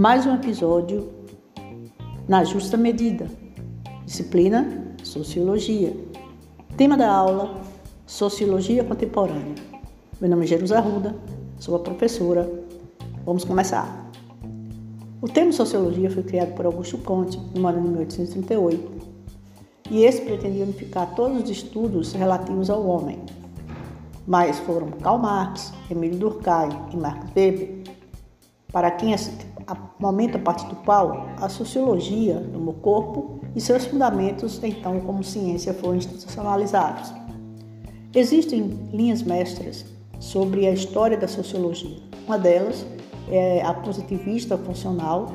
mais um episódio na justa medida. Disciplina Sociologia. Tema da aula: Sociologia Contemporânea. Meu nome é Jerusa Arruda, sou a professora. Vamos começar. O termo Sociologia foi criado por Augusto Conte no ano de 1838 e esse pretendia unificar todos os estudos relativos ao homem. Mas foram Karl Marx, Emílio Durkheim e Max Weber para quem momento a partir do qual a sociologia do corpo e seus fundamentos, então como ciência, foram institucionalizados. Existem linhas mestras sobre a história da sociologia. Uma delas é a positivista funcional,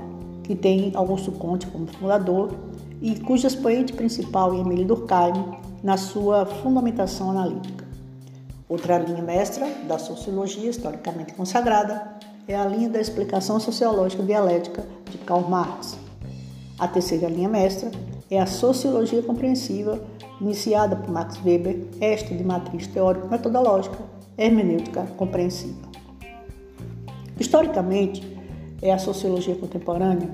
que tem Augusto Conte como fundador e cujo expoente principal é Emílio Durkheim na sua fundamentação analítica. Outra linha mestra da sociologia historicamente consagrada é a linha da explicação sociológica dialética de Karl Marx. A terceira linha mestra é a sociologia compreensiva, iniciada por Max Weber, esta de matriz teórico-metodológica, hermenêutica compreensiva. Historicamente, é a sociologia contemporânea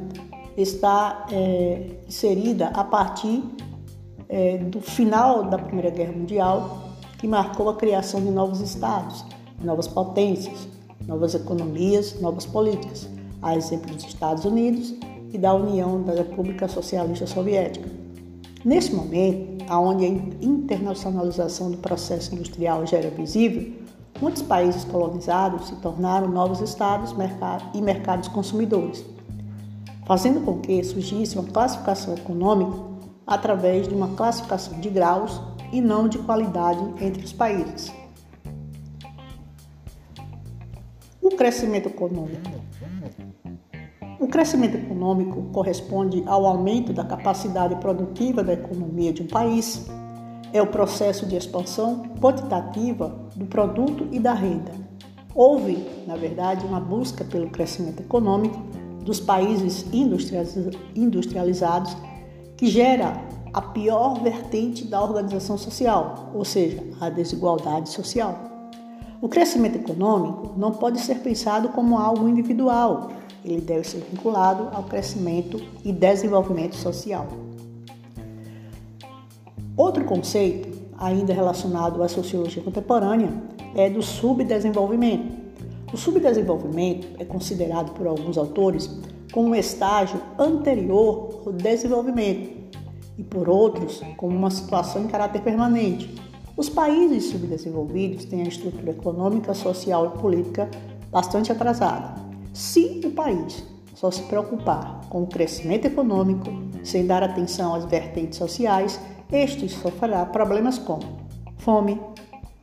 está é, inserida a partir é, do final da Primeira Guerra Mundial, que marcou a criação de novos estados, novas potências, novas economias, novas políticas, a exemplo dos Estados Unidos e da União da República Socialista Soviética. Nesse momento, onde a internacionalização do processo industrial já era visível, muitos países colonizados se tornaram novos estados e mercados consumidores, fazendo com que surgisse uma classificação econômica através de uma classificação de graus e não de qualidade entre os países. Crescimento econômico. O crescimento econômico corresponde ao aumento da capacidade produtiva da economia de um país. É o processo de expansão quantitativa do produto e da renda. Houve, na verdade, uma busca pelo crescimento econômico dos países industrializados que gera a pior vertente da organização social, ou seja, a desigualdade social. O crescimento econômico não pode ser pensado como algo individual, ele deve ser vinculado ao crescimento e desenvolvimento social. Outro conceito, ainda relacionado à sociologia contemporânea, é do subdesenvolvimento. O subdesenvolvimento é considerado por alguns autores como um estágio anterior ao desenvolvimento e por outros como uma situação em caráter permanente, os países subdesenvolvidos têm a estrutura econômica, social e política bastante atrasada. Se o país só se preocupar com o crescimento econômico, sem dar atenção às vertentes sociais, este sofrerá problemas como fome,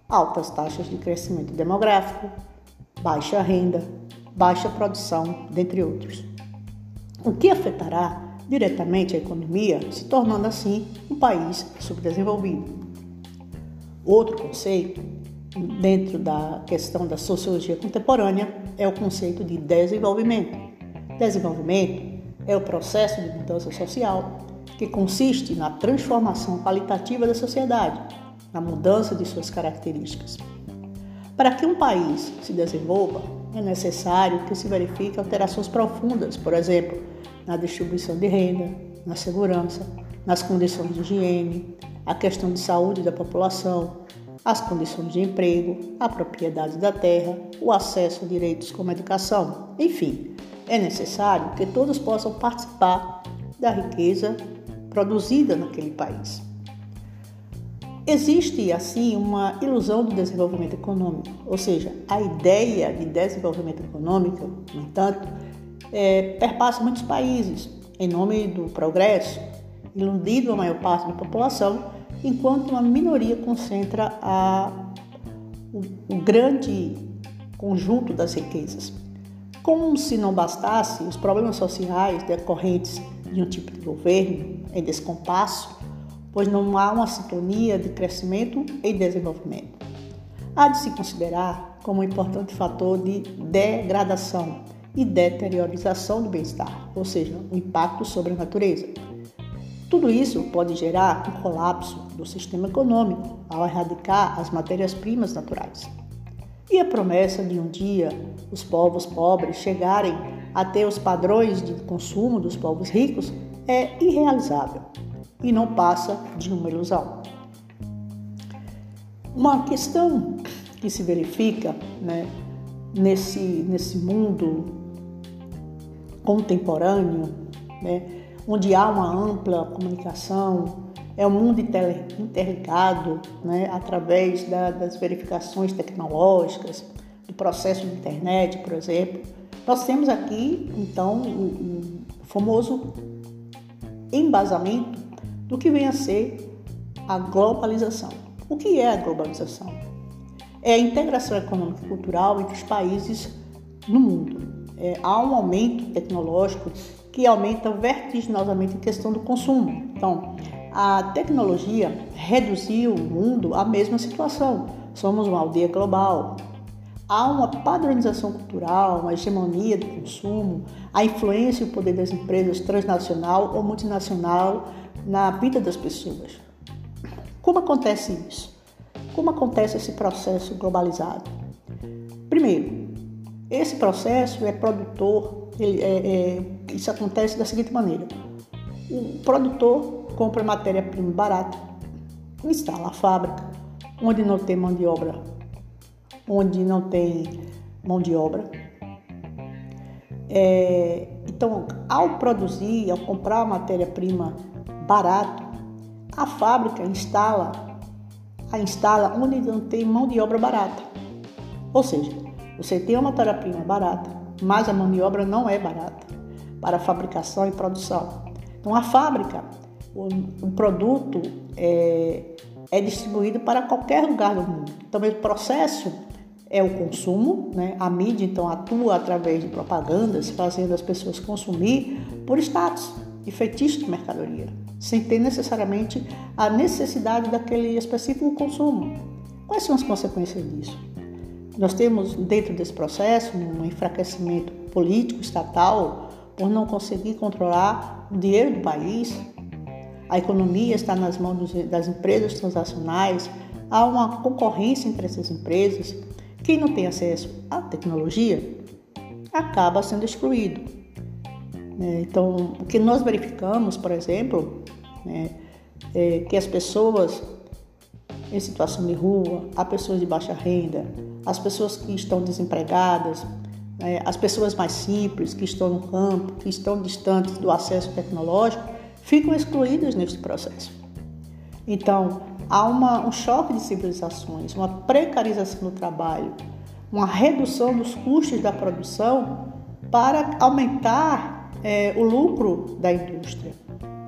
altas taxas de crescimento demográfico, baixa renda, baixa produção, dentre outros. O que afetará diretamente a economia, se tornando assim um país subdesenvolvido. Outro conceito, dentro da questão da sociologia contemporânea, é o conceito de desenvolvimento. Desenvolvimento é o processo de mudança social que consiste na transformação qualitativa da sociedade, na mudança de suas características. Para que um país se desenvolva, é necessário que se verifiquem alterações profundas, por exemplo, na distribuição de renda, na segurança, nas condições de higiene, a questão de saúde da população, as condições de emprego, a propriedade da terra, o acesso a direitos como a educação. Enfim, é necessário que todos possam participar da riqueza produzida naquele país. Existe, assim, uma ilusão do desenvolvimento econômico, ou seja, a ideia de desenvolvimento econômico, no entanto, é, perpassa muitos países em nome do progresso, iludindo a maior parte da população enquanto uma minoria concentra a, o, o grande conjunto das riquezas. Como se não bastasse, os problemas sociais decorrentes de um tipo de governo em descompasso, pois não há uma sintonia de crescimento e desenvolvimento. Há de se considerar como um importante fator de degradação e deteriorização do bem-estar, ou seja, o impacto sobre a natureza. Tudo isso pode gerar um colapso do sistema econômico ao erradicar as matérias-primas naturais. E a promessa de um dia os povos pobres chegarem a ter os padrões de consumo dos povos ricos é irrealizável e não passa de uma ilusão. Uma questão que se verifica né, nesse, nesse mundo contemporâneo, né, onde há uma ampla comunicação, é um mundo interligado né, através da, das verificações tecnológicas, do processo de internet, por exemplo. Nós temos aqui, então, o, famoso embasamento do que vem a ser a globalização. O que é a globalização? É a integração econômica e cultural entre os países no mundo. É, há um aumento tecnológico que aumenta vertiginosamente a questão do consumo. Então, a tecnologia reduziu o mundo à mesma situação. Somos uma aldeia global. Há uma padronização cultural, uma hegemonia do consumo, a influência e o poder das empresas transnacional ou multinacional na vida das pessoas. Como acontece isso? Como acontece esse processo globalizado? Primeiro, esse processo é produtor, ele, é, é, isso acontece da seguinte maneira: o produtor compra matéria-prima barata, instala a fábrica, onde não tem mão de obra, onde não tem mão de obra. É, então, ao produzir, ao comprar matéria-prima barato, a fábrica instala, a instala onde não tem mão de obra barata. Ou seja, você tem uma matéria-prima barata, mas a mão de obra não é barata para fabricação e produção. Então a fábrica, o, o produto é, é distribuído para qualquer lugar do mundo. Então o processo é o consumo, né? a mídia então atua através de propagandas, fazendo as pessoas consumir por status e feitiço de mercadoria sem ter necessariamente a necessidade daquele específico consumo. Quais são as consequências disso? Nós temos dentro desse processo um enfraquecimento político, estatal, por não conseguir controlar o dinheiro do país. A economia está nas mãos das empresas transacionais, há uma concorrência entre essas empresas. Quem não tem acesso à tecnologia acaba sendo excluído. Né? Então, o que nós verificamos, por exemplo, né, é que as pessoas em situação de rua, as pessoas de baixa renda, as pessoas que estão desempregadas, né, as pessoas mais simples que estão no campo, que estão distantes do acesso tecnológico, ficam excluídas neste processo. Então, há uma, um choque de civilizações, uma precarização do trabalho, uma redução dos custos da produção para aumentar é, o lucro da indústria.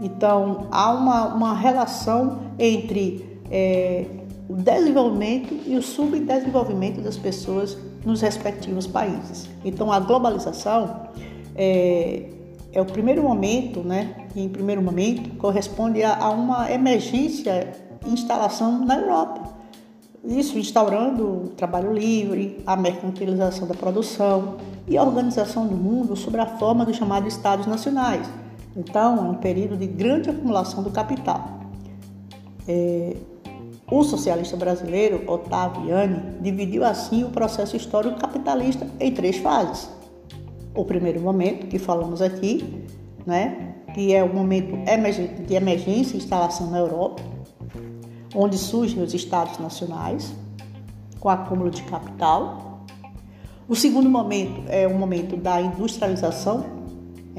Então, há uma, uma relação entre é, o desenvolvimento e o subdesenvolvimento das pessoas nos respectivos países. Então, a globalização é, é o primeiro momento, né? Em primeiro momento corresponde a, a uma emergência instalação na Europa. Isso instaurando o trabalho livre, a mercantilização da produção e a organização do mundo sob a forma dos chamados Estados Nacionais. Então, é um período de grande acumulação do capital. É, o socialista brasileiro Ottaviani dividiu assim o processo histórico capitalista em três fases. O primeiro momento, que falamos aqui, né, que é o momento de emergência e instalação na Europa, onde surgem os estados nacionais, com acúmulo de capital. O segundo momento é o momento da industrialização,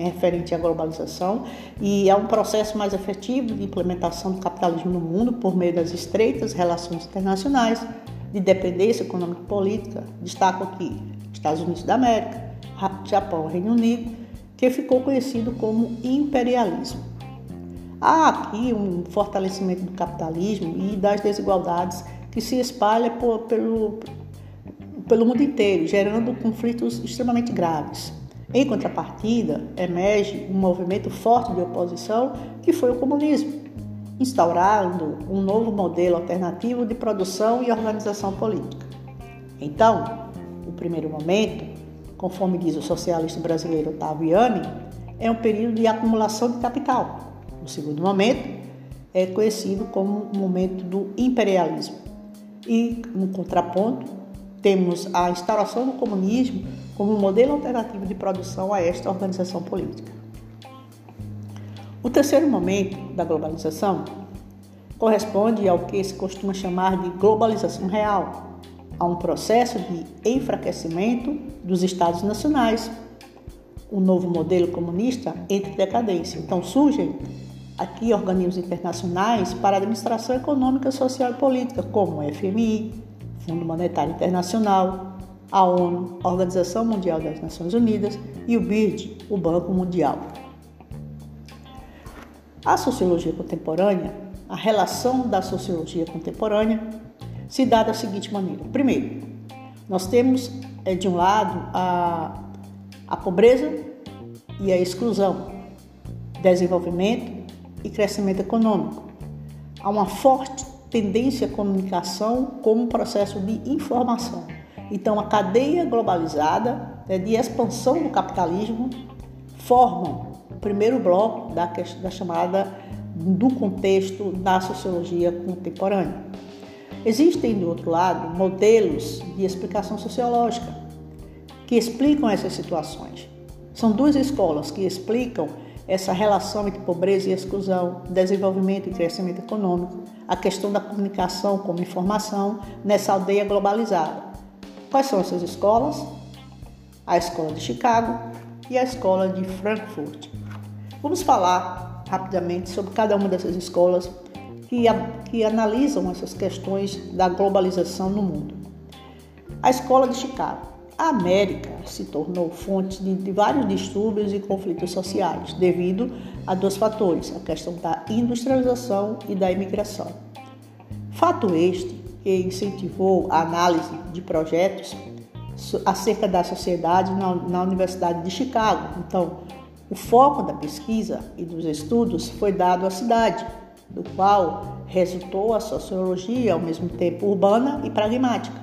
referente à globalização, e é um processo mais efetivo de implementação do capitalismo no mundo por meio das estreitas relações internacionais, de dependência econômica e política. Destaco aqui Estados Unidos da América, Japão Reino Unido, que ficou conhecido como imperialismo. Há aqui um fortalecimento do capitalismo e das desigualdades que se espalha por, pelo, pelo mundo inteiro, gerando conflitos extremamente graves. Em contrapartida, emerge um movimento forte de oposição que foi o comunismo, instaurando um novo modelo alternativo de produção e organização política. Então, o primeiro momento, conforme diz o socialista brasileiro Ottaviani, é um período de acumulação de capital o segundo momento é conhecido como o momento do imperialismo. E, no contraponto, temos a instauração do comunismo como um modelo alternativo de produção a esta organização política. O terceiro momento da globalização corresponde ao que se costuma chamar de globalização real, a um processo de enfraquecimento dos Estados nacionais. O novo modelo comunista entra em decadência. Então surgem aqui organismos internacionais para administração econômica, social e política, como o FMI, Fundo Monetário Internacional, a ONU, a Organização Mundial das Nações Unidas e o BIRD, o Banco Mundial. A sociologia contemporânea, a relação da sociologia contemporânea se dá da seguinte maneira: primeiro, nós temos é, de um lado a, a pobreza e a exclusão, desenvolvimento e crescimento econômico. Há uma forte tendência à comunicação como processo de informação. Então, a cadeia globalizada né, de expansão do capitalismo formam o primeiro bloco da, da chamada do contexto da sociologia contemporânea. Existem, do outro lado, modelos de explicação sociológica que explicam essas situações. São duas escolas que explicam essa relação entre pobreza e exclusão, desenvolvimento e crescimento econômico, a questão da comunicação como informação nessa aldeia globalizada. Quais são essas escolas? A Escola de Chicago e a Escola de Frankfurt. Vamos falar rapidamente sobre cada uma dessas escolas que, que analisam essas questões da globalização no mundo. A Escola de Chicago a América se tornou fonte de, de, vários distúrbios e conflitos sociais, devido a dois fatores: a questão da industrialização e da imigração. Fato este que incentivou a análise de projetos acerca da sociedade na, na Universidade de Chicago. Então, o foco da pesquisa e dos estudos foi dado à cidade, do qual resultou a sociologia ao mesmo tempo urbana e pragmática.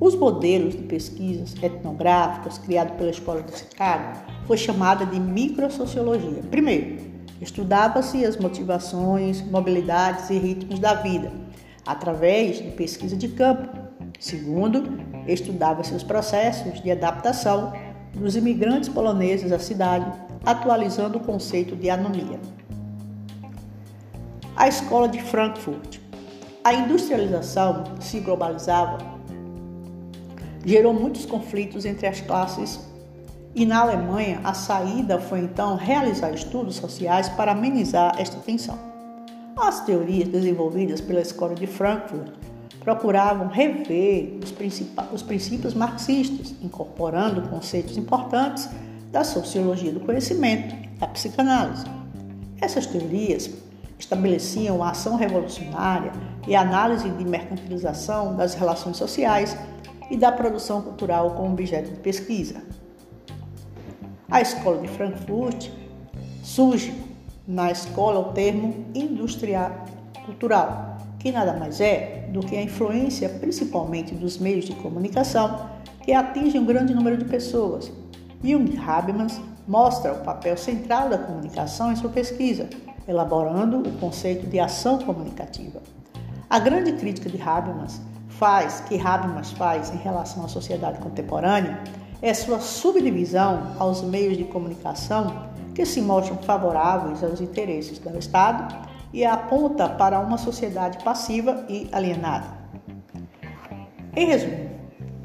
Os modelos de pesquisas etnográficas criados pela Escola de Chicago foi chamada de microsociologia. Primeiro, estudava-se as motivações, mobilidades e ritmos da vida através de pesquisa de campo. Segundo, estudava-se os processos de adaptação dos imigrantes poloneses à cidade, atualizando o conceito de anomia. A Escola de Frankfurt. A industrialização se globalizava gerou muitos conflitos entre as classes e na Alemanha a saída foi então realizar estudos sociais para amenizar esta tensão. As teorias desenvolvidas pela Escola de Frankfurt procuravam rever os, os princípios marxistas, incorporando conceitos importantes da sociologia do conhecimento, da psicanálise. Essas teorias estabeleciam a ação revolucionária e a análise de mercantilização das relações sociais e da produção cultural como objeto de pesquisa. A Escola de Frankfurt surge na escola o termo industrial cultural, que nada mais é do que a influência principalmente dos meios de comunicação que atingem um grande número de pessoas. Jung Habermas mostra o papel central da comunicação em sua pesquisa, elaborando o conceito de ação comunicativa. A grande crítica de Habermas faz, que Habermas faz em relação à sociedade contemporânea, é sua subdivisão aos meios de comunicação que se mostram favoráveis aos interesses do Estado e aponta para uma sociedade passiva e alienada. Em resumo,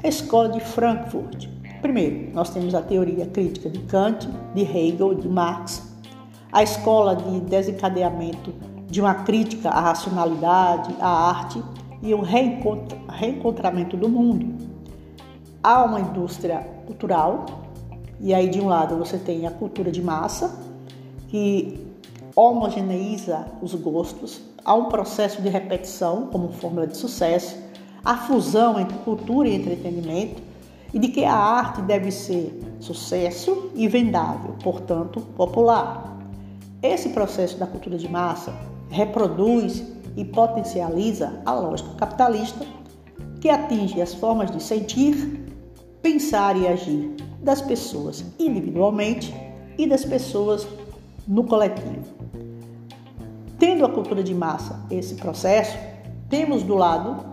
a escola de Frankfurt. Primeiro, nós temos a teoria crítica de Kant, de Hegel, de Marx, a escola de desencadeamento de uma crítica à racionalidade, à arte e o reencontramento do mundo. Há uma indústria cultural, e aí de um lado você tem a cultura de massa, que homogeneiza os gostos, há um processo de repetição como fórmula de sucesso, a fusão entre cultura e entretenimento, e de que a arte deve ser sucesso e vendável, portanto, popular. Esse processo da cultura de massa reproduz e potencializa a lógica capitalista que atinge as formas de sentir, pensar e agir das pessoas individualmente e das pessoas no coletivo. Tendo a cultura de massa esse processo, temos do lado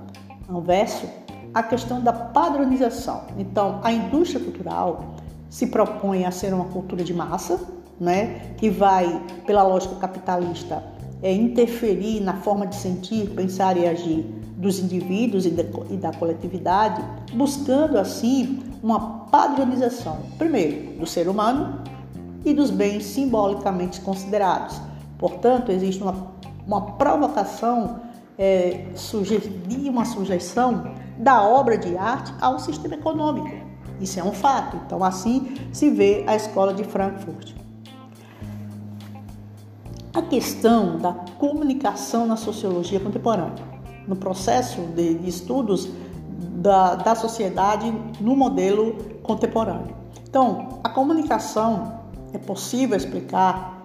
anverso a questão da padronização. Então, a indústria cultural se propõe a ser uma cultura de massa, né, que vai, pela lógica capitalista, é, interferir na forma de sentir, pensar e agir dos indivíduos e, de, e da coletividade, buscando assim uma padronização, primeiro, do ser humano e dos bens simbolicamente considerados. Portanto, existe uma, uma provocação, é, uma sujeição da obra de arte ao sistema econômico. Isso é um fato. Então, assim se vê a escola de Frankfurt. A questão da comunicação na sociologia contemporânea, no processo de, estudos da, da sociedade no modelo contemporâneo. Então, a comunicação é possível explicar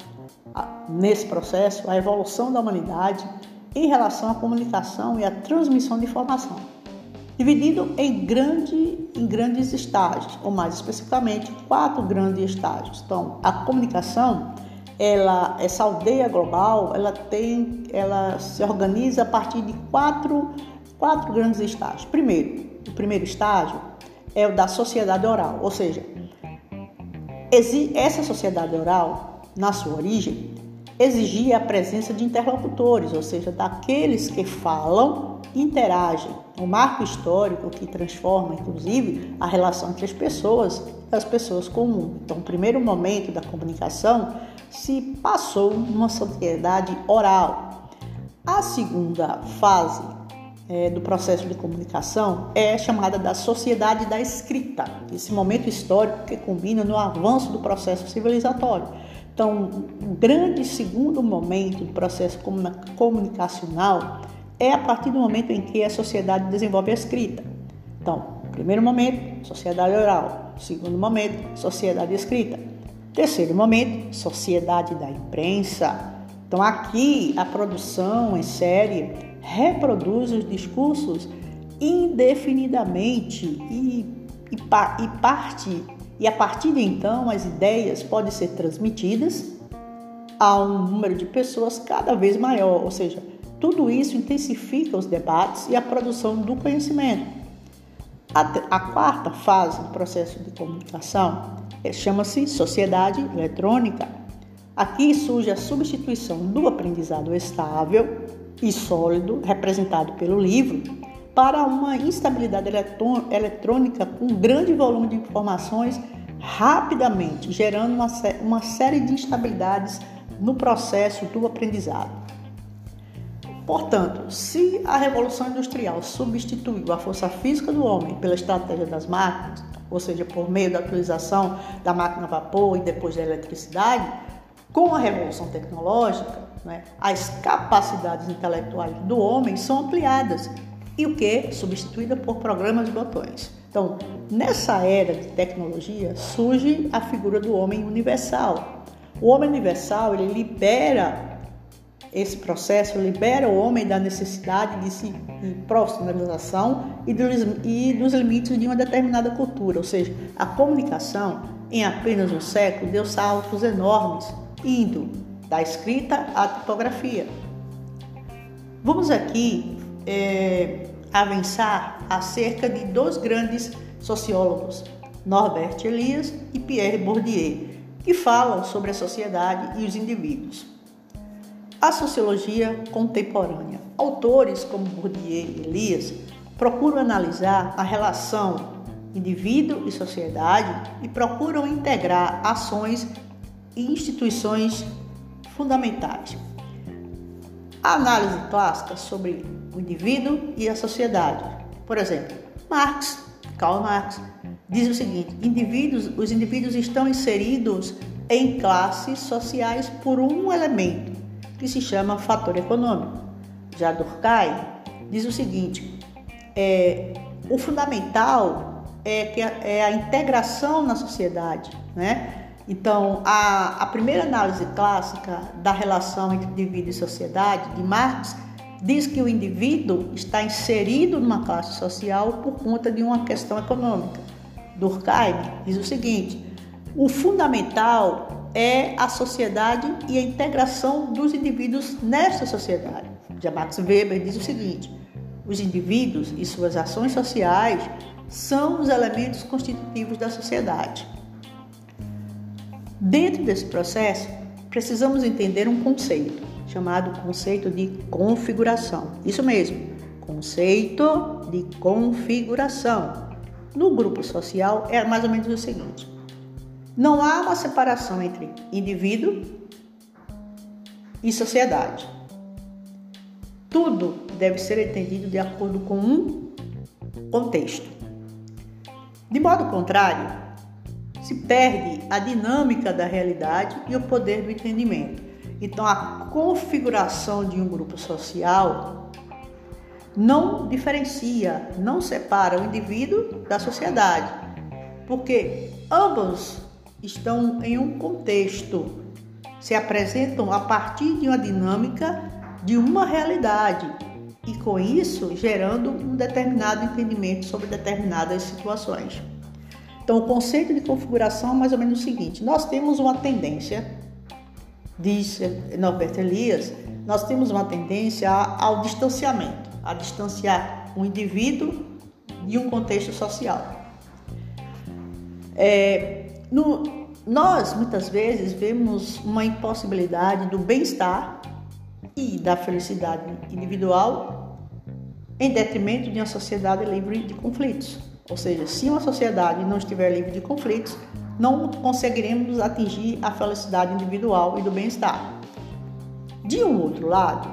nesse processo a evolução da humanidade em relação à comunicação e à transmissão de informação, dividido em, grande, em grandes estágios, ou mais especificamente, quatro grandes estágios. Então, a comunicação ela, essa aldeia global, ela tem, ela se organiza a partir de quatro, quatro grandes estágios. Primeiro, o primeiro estágio é o da sociedade oral, ou seja, essa sociedade oral, na sua origem, exigia a presença de interlocutores, ou seja, daqueles que falam e interagem. O marco histórico que transforma, inclusive, a relação entre as pessoas e as pessoas comuns. Então, o primeiro momento da comunicação se passou numa sociedade oral. A segunda fase é, do processo de comunicação é chamada da sociedade da escrita, esse momento histórico que combina no avanço do processo civilizatório. Então, um grande segundo momento do processo comunicacional é a partir do momento em que a sociedade desenvolve a escrita. Então, primeiro momento, sociedade oral. Segundo momento, sociedade escrita. Terceiro momento, sociedade da imprensa. Então, aqui a produção em série reproduz os discursos indefinidamente e, e, e parte e a partir de então as ideias podem ser transmitidas a um número de pessoas cada vez maior, ou seja, tudo isso intensifica os debates e a produção do conhecimento. A, a quarta fase do processo de comunicação é, chama-se sociedade eletrônica. Aqui surge a substituição do aprendizado estável e sólido, representado pelo livro, para uma instabilidade eletrônica com grande volume de informações rapidamente, gerando uma, uma série de instabilidades no processo do aprendizado. Portanto, se a Revolução Industrial substituiu a força física do homem pela estratégia das máquinas, ou seja, por meio da utilização da máquina a vapor e depois da eletricidade, com a revolução tecnológica, né, as capacidades intelectuais do homem são ampliadas e o que? Substituída por programas de botões. Então, nessa era de tecnologia surge a figura do homem universal. O homem universal ele libera esse processo libera o homem da necessidade de se profissionalização e dos, e dos limites de uma determinada cultura, ou seja, a comunicação em apenas um século deu saltos enormes, indo da escrita à tipografia. Vamos aqui é, avançar acerca de dois grandes sociólogos, Norbert Elias e Pierre Bourdieu, que falam sobre a sociedade e os indivíduos. A sociologia contemporânea. Autores como Bourdieu e Elias procuram analisar a relação indivíduo e sociedade e procuram integrar ações e instituições fundamentais. A análise clássica sobre o indivíduo e a sociedade. Por exemplo, Marx, Karl Marx, diz o seguinte: indivíduos, os indivíduos estão inseridos em classes sociais por um elemento que se chama fator econômico. Já Durkheim diz o seguinte: é, o fundamental é, que a, é a integração na sociedade, né? Então, a, a primeira análise clássica da relação entre indivíduo e sociedade, de Marx, diz que o indivíduo está inserido numa classe social por conta de uma questão econômica. Durkheim diz o seguinte: o fundamental é a sociedade e a integração dos indivíduos nesta sociedade. Já Max Weber diz o seguinte: os indivíduos e suas ações sociais são os elementos constitutivos da sociedade. Dentro desse processo, precisamos entender um conceito chamado conceito de configuração. Isso mesmo, conceito de configuração. No grupo social é mais ou menos o seguinte: não há uma separação entre indivíduo e sociedade. Tudo deve ser entendido de acordo com um contexto. De modo contrário, se perde a dinâmica da realidade e o poder do entendimento. Então, a configuração de um grupo social não diferencia, não separa o indivíduo da sociedade, porque ambos estão em um contexto, se apresentam a partir de uma dinâmica de uma realidade e com isso gerando um determinado entendimento sobre determinadas situações. Então, o conceito de configuração é mais ou menos o seguinte: nós temos uma tendência, diz Norberto Elias, nós temos uma tendência ao distanciamento, a distanciar um indivíduo de um contexto social. É, no, nós muitas vezes vemos uma impossibilidade do bem-estar e da felicidade individual em detrimento de uma sociedade livre de conflitos. Ou seja, se uma sociedade não estiver livre de conflitos, não conseguiremos atingir a felicidade individual e do bem-estar. De um outro lado,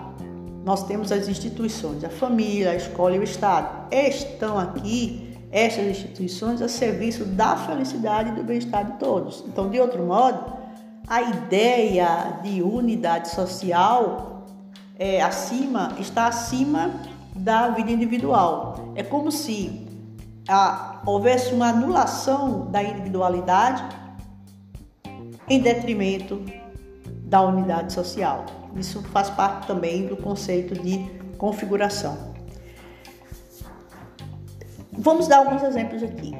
nós temos as instituições, a família, a escola e o Estado. Estão aqui estas instituições a serviço da felicidade e do bem-estar de todos. Então, de outro modo, a ideia de unidade social é, acima, está acima da vida individual. É como se a, houvesse uma anulação da individualidade em detrimento da unidade social. Isso faz parte também do conceito de configuração. Vamos dar alguns exemplos aqui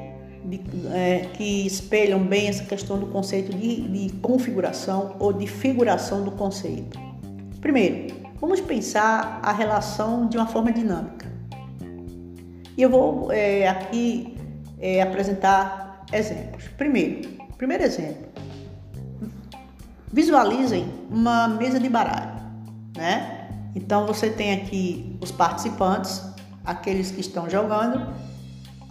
de, é, que espelham bem essa questão do conceito de, de configuração ou de figuração do conceito. Primeiro, Vamos pensar a relação de uma forma dinâmica. E eu vou é, aqui é, apresentar exemplos. Primeiro, primeiro exemplo. Visualizem uma mesa de baralho, né? Então você tem aqui os participantes, aqueles que estão jogando,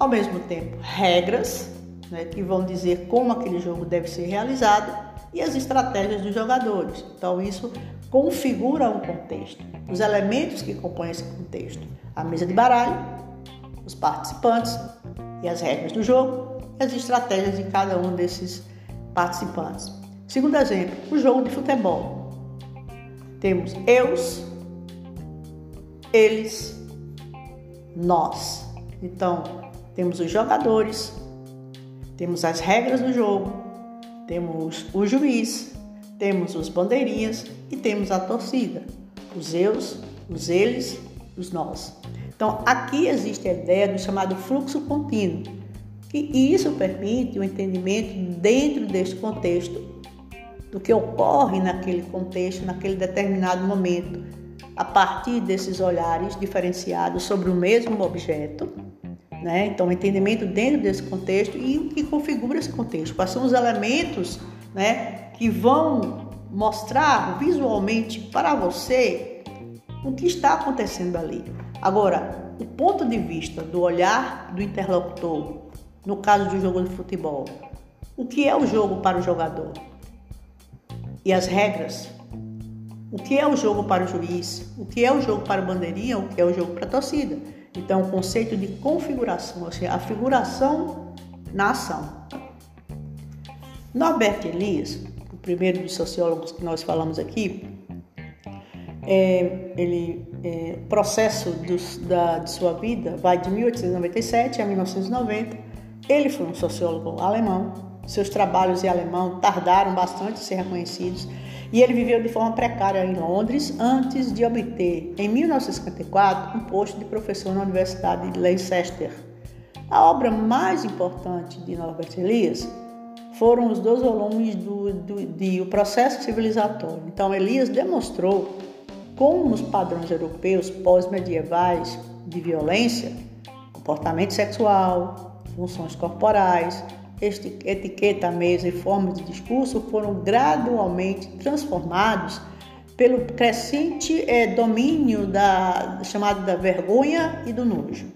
ao mesmo tempo regras, né, que vão dizer como aquele jogo deve ser realizado e as estratégias dos jogadores. Então isso configura um contexto, os elementos que compõem esse contexto, a mesa de baralho, os participantes e as regras do jogo e as estratégias de cada um desses participantes. Segundo exemplo, o jogo de futebol. Temos eus, eles, nós. Então, temos os jogadores, temos as regras do jogo, temos o juiz, temos os bandeirinhas e temos a torcida, os eus, os eles, os nós. Então, aqui existe a ideia do chamado fluxo contínuo, e isso permite o um entendimento dentro deste contexto do que ocorre naquele contexto, naquele determinado momento, a partir desses olhares diferenciados sobre o mesmo objeto. Né? Então, o entendimento dentro desse contexto e o que configura esse contexto, quais são os elementos né, que vão mostrar visualmente para você o que está acontecendo ali. Agora, o ponto de vista do olhar do interlocutor, no caso do jogo de futebol, o que é o jogo para o jogador? E as regras? O que é o jogo para o juiz? O que é o jogo para o bandeirinha? O que é o jogo para a torcida? Então, o conceito de configuração, ou seja, a figuração na ação. Norbert Elias, o primeiro dos sociólogos que nós falamos aqui, é, ele é, processo dos, da, de sua vida vai de 1897 a 1990. Ele foi um sociólogo alemão. Seus trabalhos em alemão tardaram bastante a ser reconhecidos e ele viveu de forma precária em Londres antes de obter, em 1954, um posto de professor na Universidade de Leicester. A obra mais importante de Norbert Elias foram os dois volumes do, do, de O Processo Civilizatório. Então, Elias demonstrou como os padrões europeus pós-medievais de violência, comportamento sexual, funções corporais, etiqueta, mesa e formas de discurso foram gradualmente transformados pelo crescente é, domínio da chamado da vergonha e do nojo.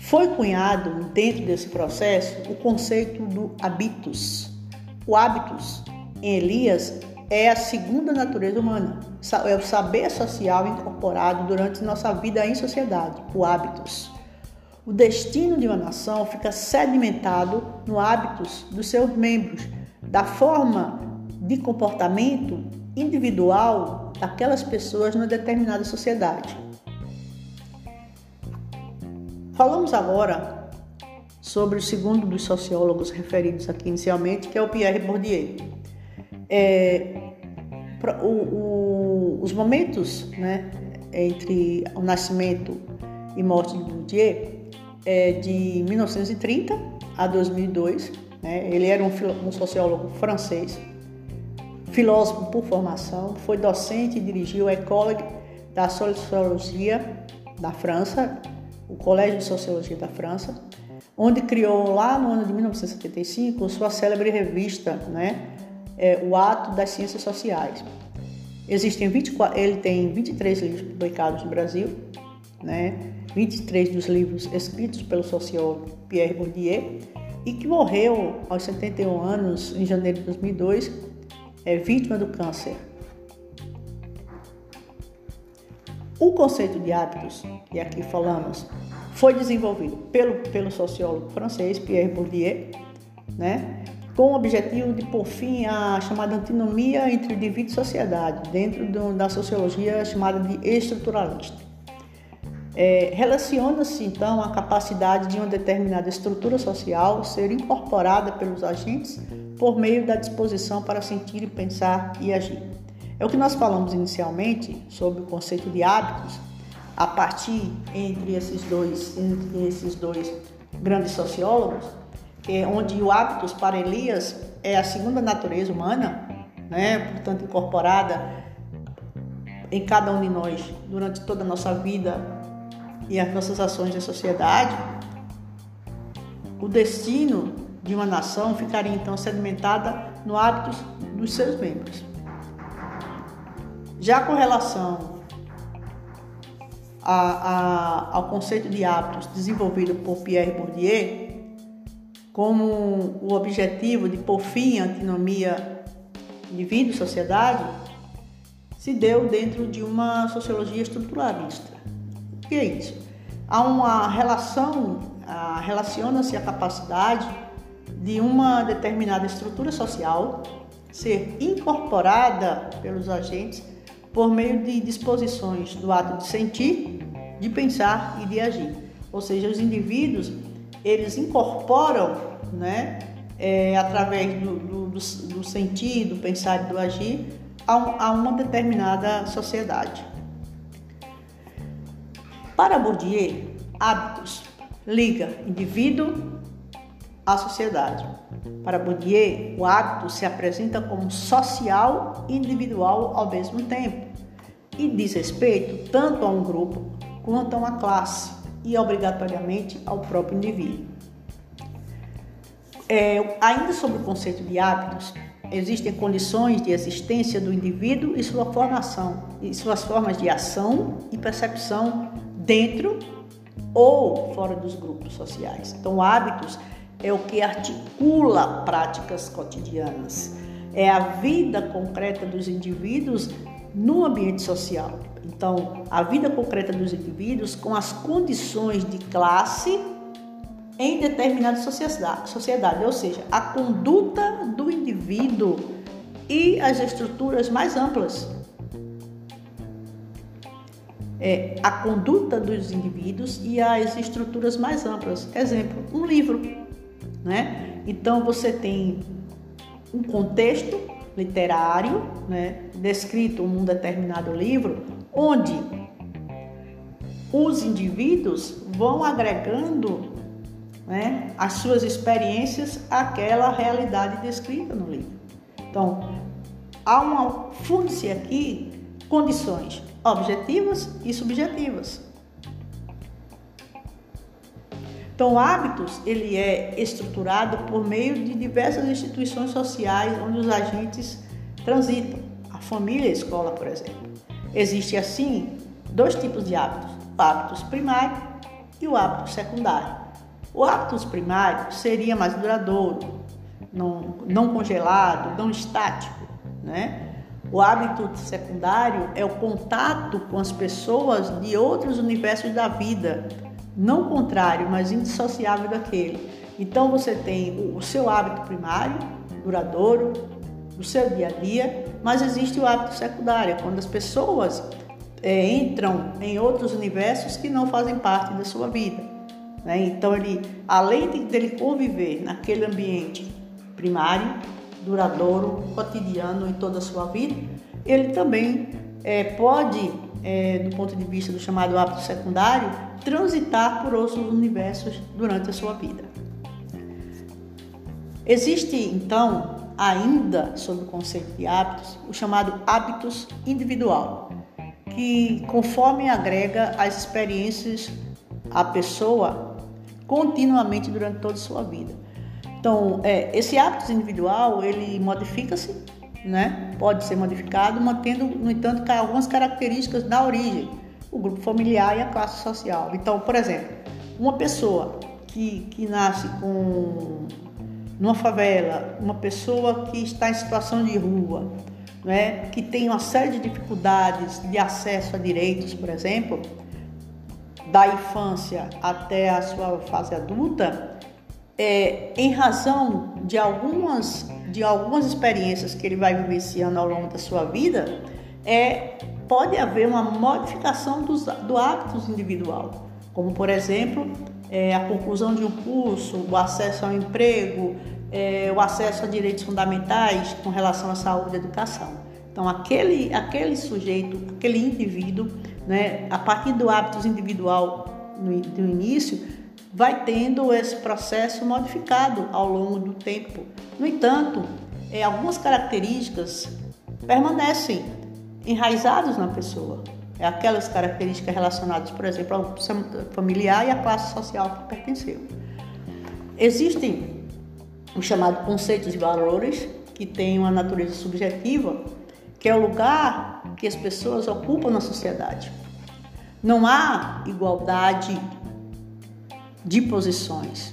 Foi cunhado dentro desse processo o conceito do habitus. O habitus em Elias é a segunda natureza humana, é o saber social incorporado durante nossa vida em sociedade, o habitus. O destino de uma nação fica sedimentado no hábitos dos seus membros, da forma de comportamento individual daquelas pessoas numa determinada sociedade. Falamos agora sobre o segundo dos sociólogos referidos aqui inicialmente, que é o Pierre Bourdieu. É, o, o, os momentos né, entre o nascimento e morte de Bourdieu é, de 1930 a 2002. Né? Ele era um, um sociólogo francês, filósofo por formação, foi docente e dirigiu a École da Sociologia da França, o Colégio de Sociologia da França, onde criou lá no ano de 1975 sua célebre revista, né, é, O Ato das Ciências Sociais. Existem 24, ele tem 23 livros publicados no Brasil, né, 23 dos livros escritos pelo sociólogo Pierre Bourdieu e que morreu aos 71 anos em janeiro de 2002, é vítima do câncer. O conceito de hábitos, que aqui falamos, foi desenvolvido pelo, pelo sociólogo francês Pierre Bourdieu, né, com o objetivo de pôr fim à chamada antinomia entre indivíduo e sociedade, dentro do, da sociologia chamada de estruturalista. É, Relaciona-se então a capacidade de uma determinada estrutura social ser incorporada pelos agentes por meio da disposição para sentir pensar e agir. É o que nós falamos inicialmente sobre o conceito de hábitos, a partir entre esses dois, entre esses dois grandes sociólogos, é onde o hábitos para Elias é a segunda natureza humana, né, portanto incorporada em cada um de nós durante toda a nossa vida e as nossas ações em sociedade, o destino de uma nação ficaria então sedimentada no hábito dos seus membros. Já com relação a, a, ao conceito de hábitos desenvolvido por Pierre Bourdieu, como o objetivo de pôr fim à antinomia indivíduo-sociedade, se deu dentro de uma sociologia estruturalista. O que é isso? Há uma relação, relaciona-se a capacidade de uma determinada estrutura social ser incorporada pelos agentes por meio de disposições do ato de sentir, de pensar e de agir. Ou seja, os indivíduos eles incorporam, né, é, através do, do, do, do, sentir, do pensar e do agir, a, a uma determinada sociedade. Para Bourdieu, hábitos liga indivíduo à sociedade. Para Bourdieu, o hábito se apresenta como social e individual ao mesmo tempo e diz respeito tanto a um grupo quanto a uma classe e obrigatoriamente ao próprio indivíduo. É, ainda sobre o conceito de hábitos, existem condições de existência do indivíduo e sua formação, e suas formas de ação e percepção dentro ou fora dos grupos sociais. Então, hábitos é o que articula práticas cotidianas, é a vida concreta dos indivíduos no ambiente social. Então, a vida concreta dos indivíduos com as condições de classe em determinada sociedade, ou seja, a conduta do indivíduo e as estruturas mais amplas é, a conduta dos indivíduos e as estruturas mais amplas. Exemplo, um livro. Né? Então você tem um contexto literário, né, descrito num determinado livro, onde os indivíduos vão agregando né, as suas experiências àquela realidade descrita no livro. Então, há uma funde-se aqui condições objetivas e subjetivas. Então, hábitos ele é estruturado por meio de diversas instituições sociais onde os agentes transitam, a família e a escola, por exemplo. Existe assim dois tipos de hábitos: o hábitos primário e o hábito secundário. O hábitos primário seria mais duradouro, não, não congelado, não estático, né? O hábito secundário é o contato com as pessoas de outros universos da vida, não contrário, mas indissociável daquele. Então você tem o seu hábito primário, duradouro, do seu dia a dia, mas existe o hábito secundário, quando as pessoas é, entram em outros universos que não fazem parte da sua vida. Né? Então ele, além de dele conviver naquele ambiente primário, duradouro, cotidiano em toda a sua vida, ele também é, pode, é, do ponto de vista do chamado hábito secundário, transitar por outros universos durante a sua vida. Existe então ainda sob o conceito de hábitos o chamado hábitos individual, que conforme agrega as experiências à pessoa continuamente durante toda a sua vida. Então, é, esse hábito individual ele modifica-se, né? Pode ser modificado, mantendo, no entanto, algumas características da origem o grupo familiar e a classe social. Então, por exemplo, uma pessoa que, que nasce com numa favela, uma pessoa que está em situação de rua, né, que tem uma série de dificuldades de acesso a direitos, por exemplo, da infância até a sua fase adulta, é, em razão de algumas, de algumas experiências que ele vai vivenciando ao longo da sua vida, é pode haver uma modificação dos, do hábitos individual, como por exemplo é, a conclusão de um curso, o acesso ao emprego, é, o acesso a direitos fundamentais com relação à saúde e educação. Então aquele, aquele sujeito, aquele indivíduo, né, a partir do hábitos individual no, do início, vai tendo esse processo modificado ao longo do tempo. No entanto, é, algumas características permanecem enraizados na pessoa. É aquelas características relacionadas, por exemplo, ao familiar e à classe social que pertenceu. Existem os chamados conceitos e valores, que têm uma natureza subjetiva, que é o lugar que as pessoas ocupam na sociedade. Não há igualdade de posições.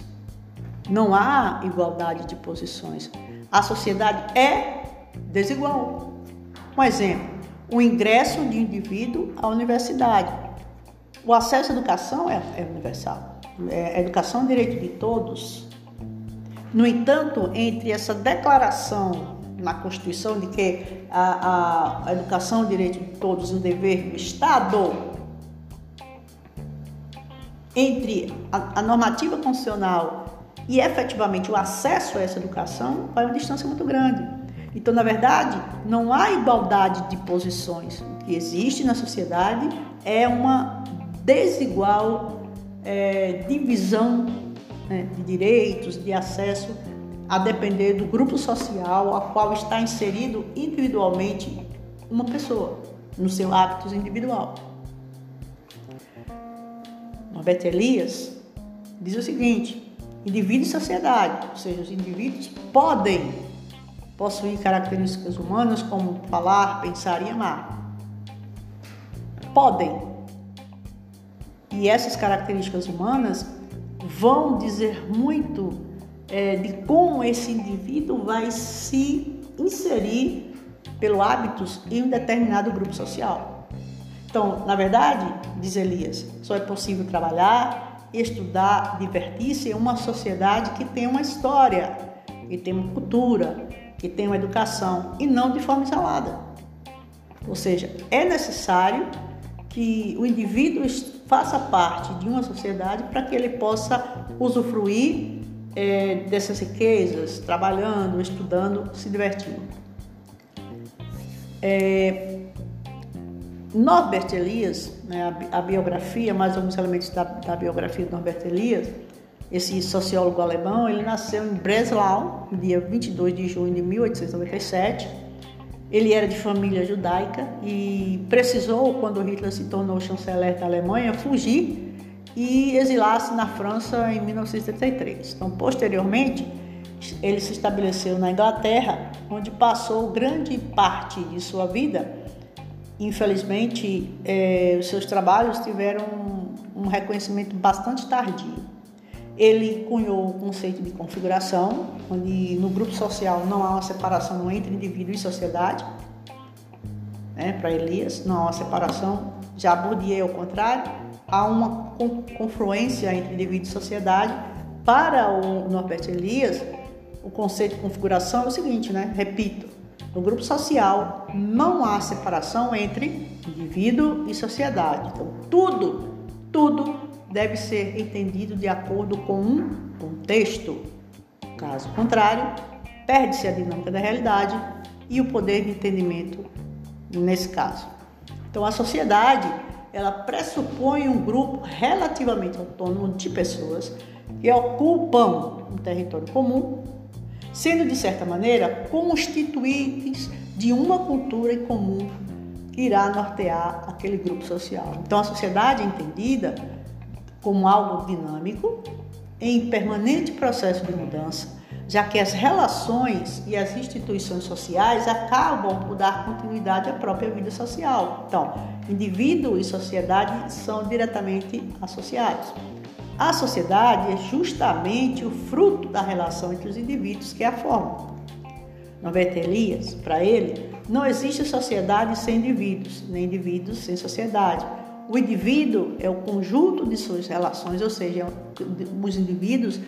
Não há igualdade de posições. A sociedade é desigual. Um exemplo: o ingresso de indivíduo à universidade. O acesso à educação é, é universal. É, a educação é direito de todos. No entanto, entre essa declaração na Constituição de que a, a, educação é direito de todos um dever do Estado, entre a, a normativa constitucional e efetivamente o acesso a essa educação, vai uma distância muito grande. Então, na verdade, não há igualdade de posições. O que existe na sociedade é uma desigual é, divisão né, de direitos, de acesso, a depender do grupo social a qual está inserido individualmente uma pessoa, no seu hábitos individual. Norbert Elias diz o seguinte: indivíduo e sociedade, ou seja, os indivíduos podem possuem características humanas como falar, pensar e amar. Podem. E essas características humanas vão dizer muito é, de como esse indivíduo vai se inserir pelo hábitos em um determinado grupo social. Então, na verdade, diz Elias, só é possível trabalhar, estudar, divertir-se em uma sociedade que tem uma história, que tem uma cultura, que tenham educação e não de forma isolada. Ou seja, é necessário que o indivíduo faça parte de uma sociedade para que ele possa usufruir é, dessas riquezas, trabalhando, estudando, se divertindo. É, Norbert Elias, né, a, biografia, mais alguns elementos da, da biografia de Norbert Elias, esse sociólogo alemão, ele nasceu em Breslau, dia 22 de junho de 1897. Ele era de família judaica e precisou, quando Hitler se tornou chanceler da Alemanha, fugir e exilar-se na França em 1933. Então, posteriormente, ele se estabeleceu na Inglaterra, onde passou grande parte de sua vida. Infelizmente, eh, os seus trabalhos tiveram um reconhecimento bastante tardio. Ele cunhou o conceito de configuração, onde no grupo social não há uma separação entre indivíduo e sociedade. Né? Para Elias, não há uma separação. Já Bourdieu, ao contrário, há uma confluência entre indivíduo e sociedade. Para o Norbert Elias, o conceito de configuração é o seguinte, né? Repito, no grupo social não há separação entre indivíduo e sociedade. Então, tudo, tudo deve ser entendido de acordo com um contexto. Caso contrário, perde-se a dinâmica da realidade e o poder de entendimento nesse caso. Então, a sociedade ela pressupõe um grupo relativamente autônomo de pessoas que ocupam um território comum, sendo de certa maneira constituintes de uma cultura em comum que irá nortear aquele grupo social. Então, a sociedade é entendida como algo dinâmico, em permanente processo de mudança, já que as relações e as instituições sociais acabam por dar continuidade à própria vida social. Então, indivíduo e sociedade são diretamente associados. A sociedade é justamente o fruto da relação entre os indivíduos que a formam. Norbert Elias, para ele, não existe sociedade sem indivíduos, nem indivíduos sem sociedade. O indivíduo é o conjunto de suas relações, ou seja, os indivíduos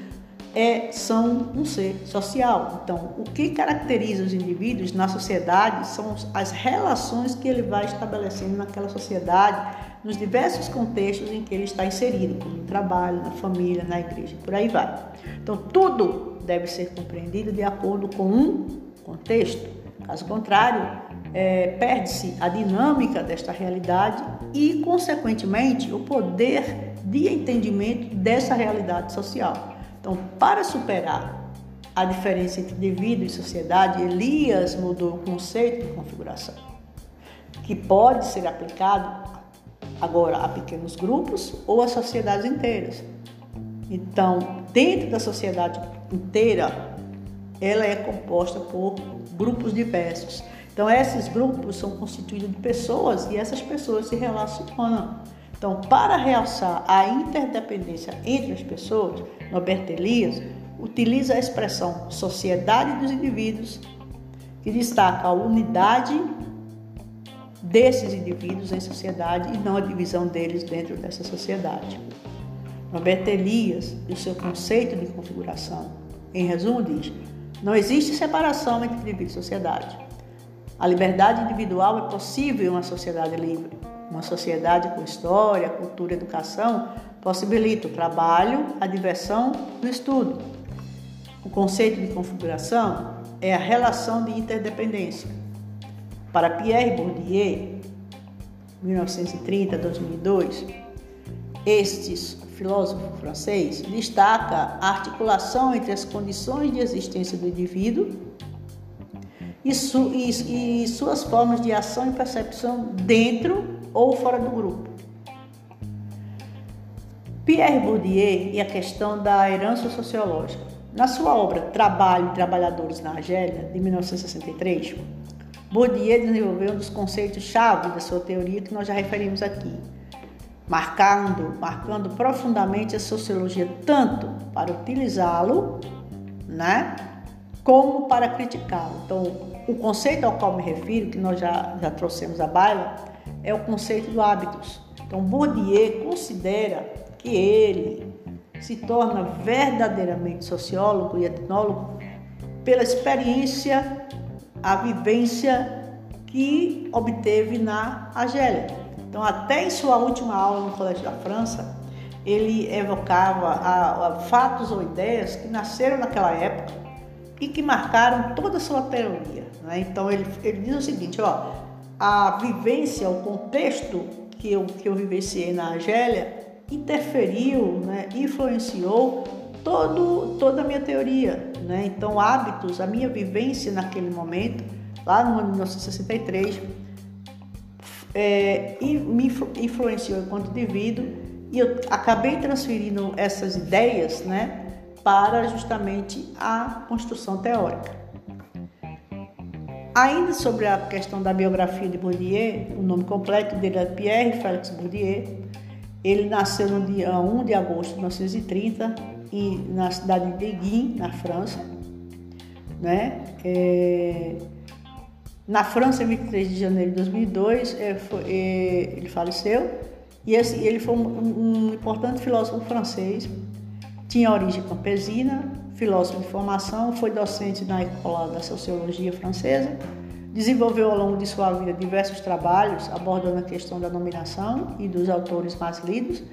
é, são um ser social. Então, o que caracteriza os indivíduos na sociedade são as relações que ele vai estabelecendo naquela sociedade, nos diversos contextos em que ele está inserido, como no trabalho, na família, na igreja, por aí vai. Então, tudo deve ser compreendido de acordo com um contexto. Caso contrário, é, perde-se a dinâmica desta realidade e, consequentemente, o poder de entendimento dessa realidade social. Então, para superar a diferença entre indivíduo e sociedade, Elias mudou o conceito de configuração, que pode ser aplicado agora a pequenos grupos ou a sociedades inteiras. Então, dentro da sociedade inteira, ela é composta por grupos diversos. Então, esses grupos são constituídos de pessoas e essas pessoas se relacionam. Então, para realçar a interdependência entre as pessoas, Norbert Elias utiliza a expressão sociedade dos indivíduos, que destaca a unidade desses indivíduos em sociedade e não a divisão deles dentro dessa sociedade. Norbert Elias e o seu conceito de configuração, em resumo, diz: não existe separação entre indivíduo e sociedade. A liberdade individual é possível em uma sociedade livre. Uma sociedade com história, cultura e educação possibilita o trabalho, a diversão e o estudo. O conceito de configuração é a relação de interdependência. Para Pierre Bourdieu, 1930-2002, este filósofo francês destaca a articulação entre as condições de existência do indivíduo e, su, e, e suas formas de ação e percepção dentro ou fora do grupo. Pierre Bourdieu e a questão da herança sociológica. Na sua obra Trabalho e Trabalhadores na Argélia, de 1963, Bourdieu desenvolveu um dos conceitos-chave da sua teoria que nós já referimos aqui, marcando, marcando profundamente a sociologia tanto para utilizá-lo, né, como para criticá-lo. Então, o conceito ao qual me refiro, que nós já, já trouxemos à baila, é o conceito do hábitos. Então, Bourdieu considera que ele se torna verdadeiramente sociólogo e etnólogo pela experiência, a vivência que obteve na Argélia. Então, até em sua última aula no Colégio da França, ele evocava a, a fatos ou ideias que nasceram naquela época e que marcaram toda a sua teoria. Né? Então ele, ele diz o seguinte, ó, a vivência, o contexto que eu, que eu vivenciei na Argélia interferiu, né, influenciou todo, toda a minha teoria. Né? Então hábitos, a minha vivência naquele momento lá no ano de 1963, é, me influenciou enquanto indivíduo e eu acabei transferindo essas ideias né, para justamente a construção teórica. Ainda sobre a questão da biografia de Bourdieu, o nome completo dele é Pierre Félix Bourdieu. Ele nasceu no dia 1 de agosto de 1930 e na cidade de Deguin, na França. Né? É, na França, em 23 de janeiro de 2002, é, foi, é, ele faleceu e esse, ele foi um, um, importante filósofo francês. Tinha origem campesina, filósofo de formação, foi docente na Escola da Sociologia Francesa, desenvolveu ao longo de sua vida diversos trabalhos abordando a questão da nominação e dos autores mais lidos.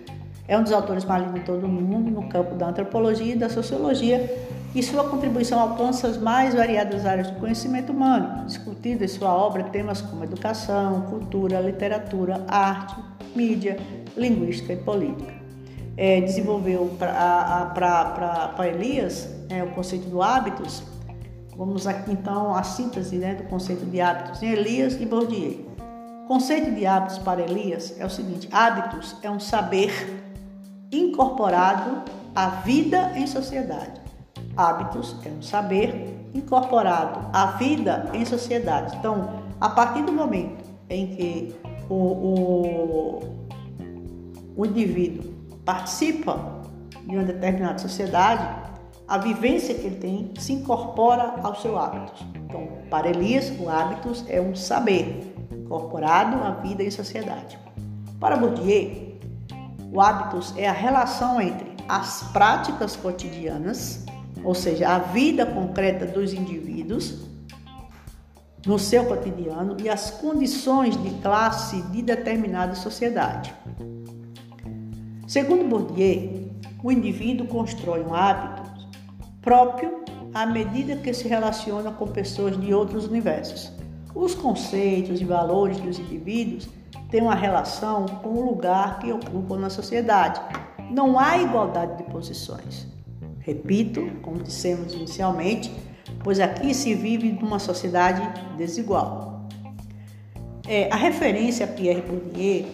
É um dos autores mais lidos de todo o mundo no campo da antropologia e da sociologia, e sua contribuição alcança as mais variadas áreas do conhecimento humano, discutindo em sua obra temas como educação, cultura, literatura, arte, mídia, linguística e política. É, desenvolveu para Elias é, o conceito do hábitos. Vamos aqui então a síntese né, do conceito de hábitos em Elias e Bourdieu. O conceito de hábitos para Elias é o seguinte: hábitos é um saber incorporado à vida em sociedade. Hábitos é um saber incorporado à vida em sociedade. Então, a partir do momento em que o, o, o indivíduo participa de uma determinada sociedade, a vivência que ele tem se incorpora ao seu hábitos. Então, para Elias, o hábitos é um saber incorporado à vida em sociedade. Para Bourdieu, o hábitos é a relação entre as práticas cotidianas ou seja, a vida concreta dos indivíduos no seu cotidiano e as condições de classe de determinada sociedade. Segundo Bourdieu, o indivíduo constrói um hábito próprio à medida que se relaciona com pessoas de outros universos. Os conceitos e valores dos indivíduos têm uma relação com o lugar que ocupam na sociedade. Não há igualdade de posições. Repito, como dissemos inicialmente, pois aqui se vive numa sociedade desigual. É, a referência a Pierre Bourdieu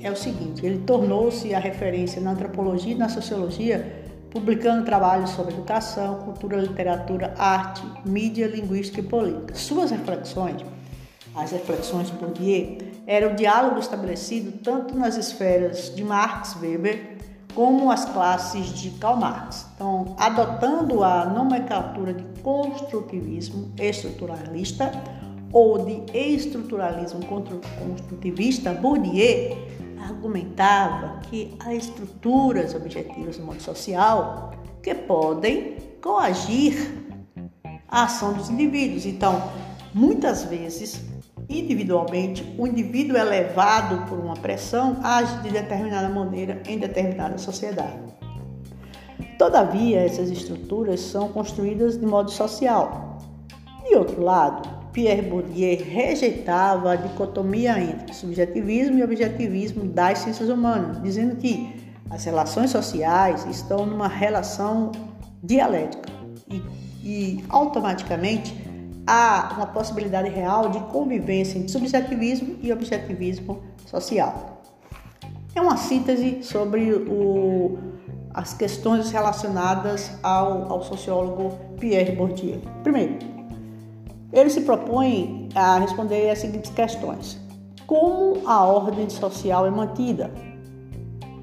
é o seguinte: ele tornou-se a referência na antropologia e na sociologia, publicando trabalhos sobre educação, cultura, literatura, arte, mídia, linguística e política. Suas reflexões, as reflexões de Bourdieu, eram diálogo estabelecido tanto nas esferas de Marx, Weber como as classes de Karl Marx. Então, adotando a nomenclatura de construtivismo estruturalista ou de estruturalismo construtivista, Bourdieu argumentava que há estruturas objetivas no mundo social que podem coagir a ação dos indivíduos. Então, muitas vezes Individualmente, o indivíduo é levado por uma pressão, age de determinada maneira em determinada sociedade. Todavia, essas estruturas são construídas de modo social. De outro lado, Pierre Bourdieu rejeitava a dicotomia entre subjetivismo e objetivismo das ciências humanas, dizendo que as relações sociais estão numa relação dialética e, e automaticamente há uma possibilidade real de convivência entre subjetivismo e objetivismo social. É uma síntese sobre o, as questões relacionadas ao, ao sociólogo Pierre Bourdieu. Primeiro, ele se propõe a responder as seguintes questões: Como a ordem social é mantida?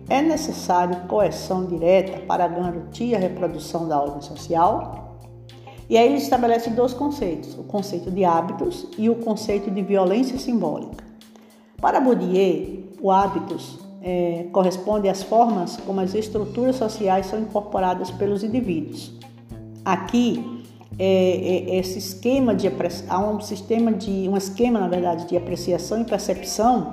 É necessário coerção direta para garantir a reprodução da ordem social? E aí ele estabelece dois conceitos: o conceito de hábitos e o conceito de violência simbólica. Para Bourdieu, o hábitos é, corresponde às formas como as estruturas sociais são incorporadas pelos indivíduos. Aqui, é, é, esse esquema de há um sistema de um esquema na verdade de apreciação e percepção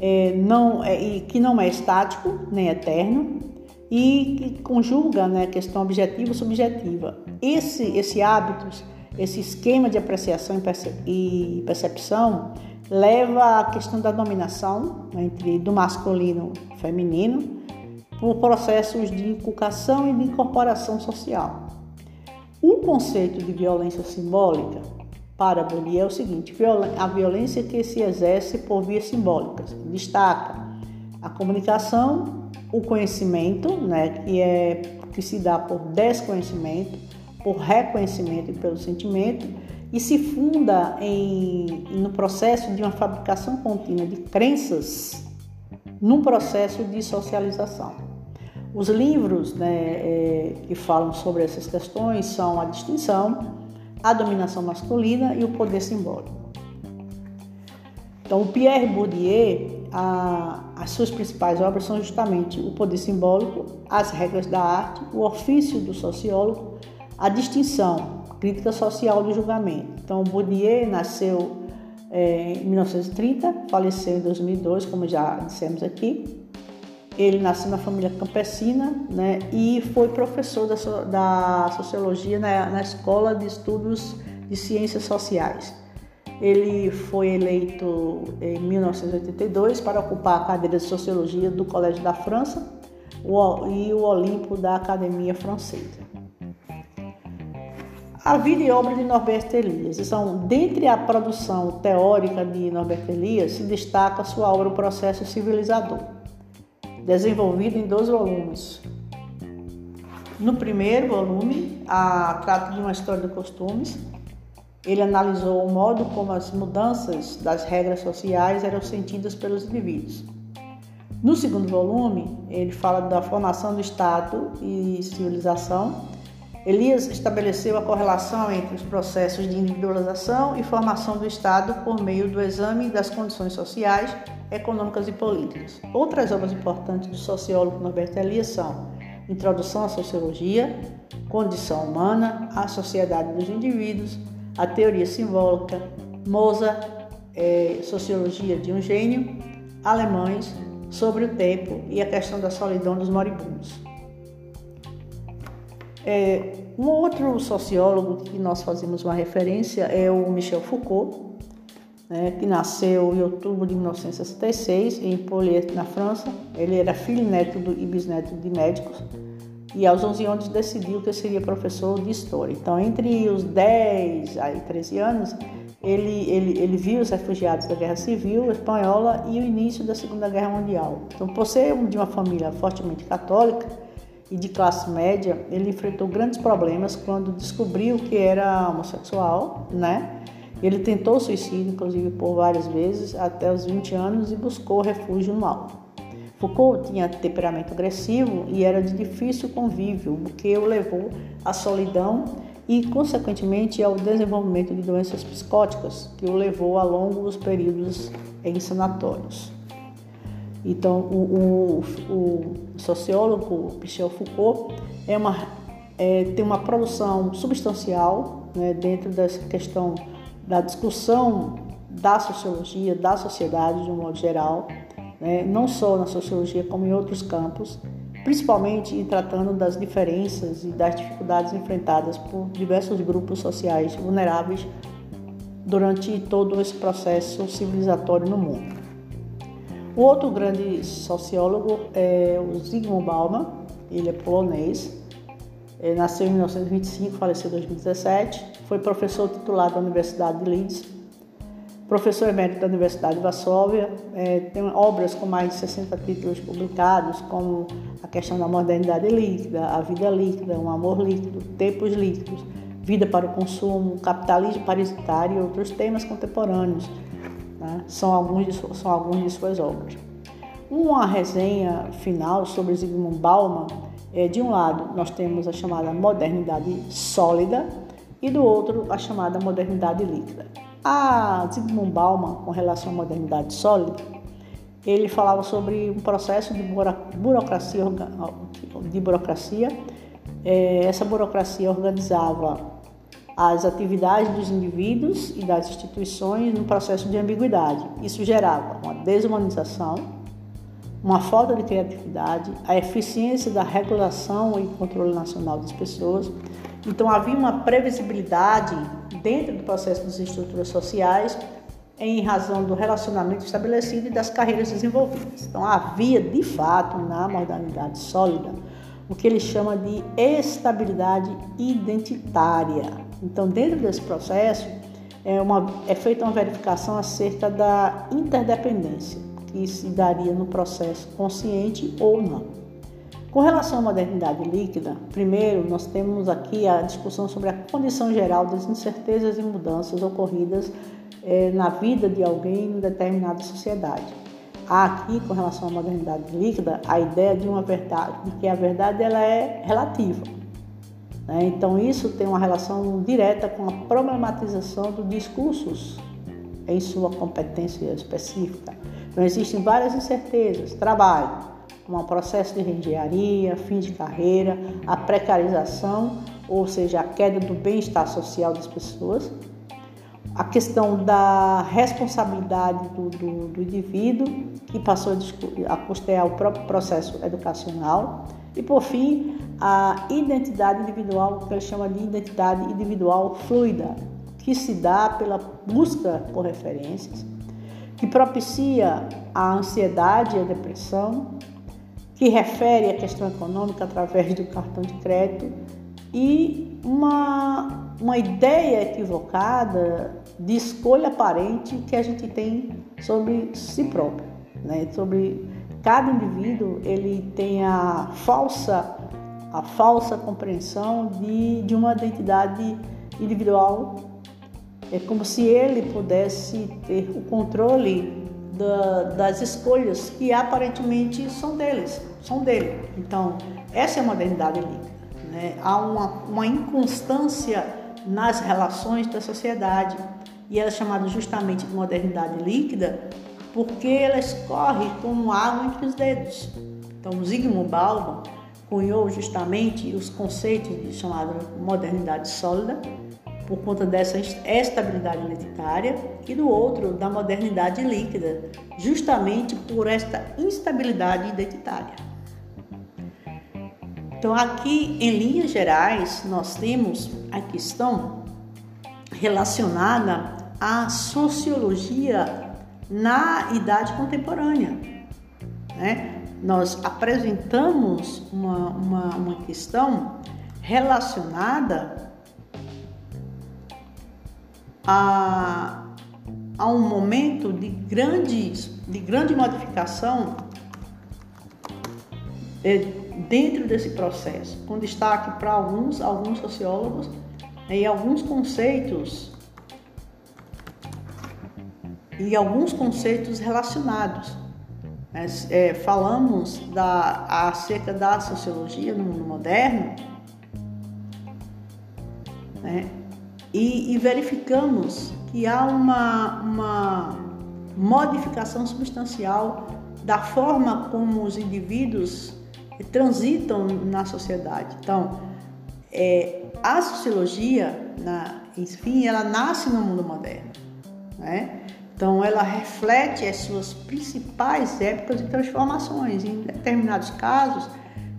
é, não é, que não é estático nem eterno e que conjuga né, questão objetiva e subjetiva. Esse, esse hábitos, esse esquema de apreciação e percepção leva à questão da dominação entre do masculino e feminino por processos de inculcação e de incorporação social. O conceito de violência simbólica para Bourdieu é o seguinte: a violência que se exerce por vias simbólicas. Destaca a comunicação, o conhecimento, né, que é que se dá por desconhecimento, por reconhecimento e pelo sentimento, e se funda em, no processo de uma fabricação contínua de crenças, num processo de socialização. Os livros né, é, que falam sobre essas questões são A Distinção, A Dominação Masculina e O Poder Simbólico. Então, o Pierre Bourdieu, a, as suas principais obras são justamente O Poder Simbólico, As Regras da Arte, O Ofício do Sociólogo, A Distinção, Crítica Social do Julgamento. Então, Bourdieu nasceu é, em 1930, faleceu em 2002, como já dissemos aqui. Ele nasceu na família campesina né, e foi professor da, da sociologia na, na Escola de Estudos de Ciências Sociais. Ele foi eleito em 1982 para ocupar a cadeira de Sociologia do Colégio da França e o Olimpo da Academia Francesa. A vida e obra de Norberto Elias. São, dentre a produção teórica de Norberto Elias, se destaca sua obra O Processo Civilizador desenvolvido em dois volumes. No primeiro volume, a, trata de uma história de costumes. Ele analisou o modo como as mudanças das regras sociais eram sentidas pelos indivíduos. No segundo volume, ele fala da formação do Estado e civilização. Elias estabeleceu a correlação entre os processos de individualização e formação do Estado por meio do exame das condições sociais econômicas e políticas. Outras obras importantes do sociólogo Norberto Elias são Introdução à Sociologia, Condição Humana, A Sociedade dos Indivíduos, A Teoria Simbólica, Moza, é, Sociologia de um Gênio, Alemães, Sobre o Tempo e a Questão da Solidão dos Moribundos. É, um outro sociólogo que nós fazemos uma referência é o Michel Foucault, né, que nasceu em outubro de 1966 em Poliet, na França. Ele era filho neto do, e bisneto de médicos e aos 11 anos decidiu que seria professor de História. Então, entre os 10 e 13 anos, ele, ele, ele viu os refugiados da Guerra Civil Espanhola e o início da Segunda Guerra Mundial. Então, por ser de uma família fortemente católica e de classe média, ele enfrentou grandes problemas quando descobriu que era homossexual, né? Ele tentou suicídio, inclusive, por várias vezes, até os 20 anos e buscou refúgio no alto. Foucault tinha temperamento agressivo e era de difícil convívio, o que o levou à solidão e, consequentemente, ao desenvolvimento de doenças psicóticas, que o levou a longos períodos em sanatórios. Então, o, o, o sociólogo Michel Foucault é uma, é, tem uma produção substancial né, dentro dessa questão da discussão da sociologia, da sociedade de um modo geral, né? não só na sociologia como em outros campos, principalmente em tratando das diferenças e das dificuldades enfrentadas por diversos grupos sociais vulneráveis durante todo esse processo civilizatório no mundo. O outro grande sociólogo é o Zygmunt Bauman, ele é polonês, ele nasceu em 1925, faleceu em 2017. Foi professor titular da Universidade de Leeds, professor emérito da Universidade de Varsóvia. É, tem obras com mais de 60 títulos publicados, como A Questão da Modernidade Líquida, A Vida Líquida, Um Amor Líquido, Tempos Líquidos, Vida para o Consumo, Capitalismo Parasitário e outros temas contemporâneos. Né? São, alguns de, são algumas de suas obras. Uma resenha final sobre Zygmunt Bauman é, de um lado, nós temos a chamada modernidade sólida e do outro, a chamada modernidade líquida. A Zygmunt Bauman, com relação à modernidade sólida, ele falava sobre um processo de burocracia, de burocracia. É, essa burocracia organizava as atividades dos indivíduos e das instituições no processo de ambiguidade. Isso gerava uma desumanização, uma falta de criatividade, a eficiência da regulação e controle nacional das pessoas. Então havia uma previsibilidade dentro do processo das estruturas sociais em razão do relacionamento estabelecido e das carreiras desenvolvidas. Então havia de fato na modernidade sólida o que ele chama de estabilidade identitária. Então dentro desse processo é, uma, é feita uma verificação acerca da interdependência que se daria no processo consciente ou não. Com relação à modernidade líquida, primeiro nós temos aqui a discussão sobre a condição geral das incertezas e mudanças ocorridas é, na vida de alguém em determinada sociedade. Há aqui, com relação à modernidade líquida, a ideia de uma verdade, de que a verdade ela é relativa. Né? Então isso tem uma relação direta com a problematização dos discursos em sua competência específica. Então existem várias incertezas, trabalho, um processo de reengenharia, fim de carreira, a precarização, ou seja, a queda do bem-estar social das pessoas, a questão da responsabilidade do, do, do indivíduo, que passou a custear o próprio processo educacional, e por fim, a identidade individual, que ele chama de identidade individual fluida, que se dá pela busca por referências, que propicia a ansiedade e a depressão, que refere à questão econômica através do cartão de crédito e uma, uma ideia equivocada de escolha aparente que a gente tem sobre si próprio, né? sobre cada indivíduo ele tem a falsa a falsa compreensão de, de uma identidade individual é como se ele pudesse ter o controle da, das escolhas que aparentemente são deles, são dele. Então, essa é a modernidade líquida. Né? Há uma, uma inconstância nas relações da sociedade e ela é chamada justamente de modernidade líquida porque ela escorre como água entre os dedos. Então, Zygmunt Bauman cunhou justamente os conceitos de chamada modernidade sólida por conta dessa estabilidade identitária e do outro da modernidade líquida, justamente por esta instabilidade identitária. Então, aqui em linhas gerais, nós temos a questão relacionada à sociologia na idade contemporânea. Né? Nós apresentamos uma, uma, uma questão relacionada a, a um momento de, grandes, de grande modificação é, dentro desse processo, com destaque para alguns, alguns sociólogos e alguns conceitos e alguns conceitos relacionados. Né? É, falamos da, acerca da sociologia no mundo moderno, né? E, e verificamos que há uma, uma modificação substancial da forma como os indivíduos transitam na sociedade. Então, é, a sociologia, na, enfim, ela nasce no mundo moderno, né? Então, ela reflete as suas principais épocas de transformações. Em determinados casos,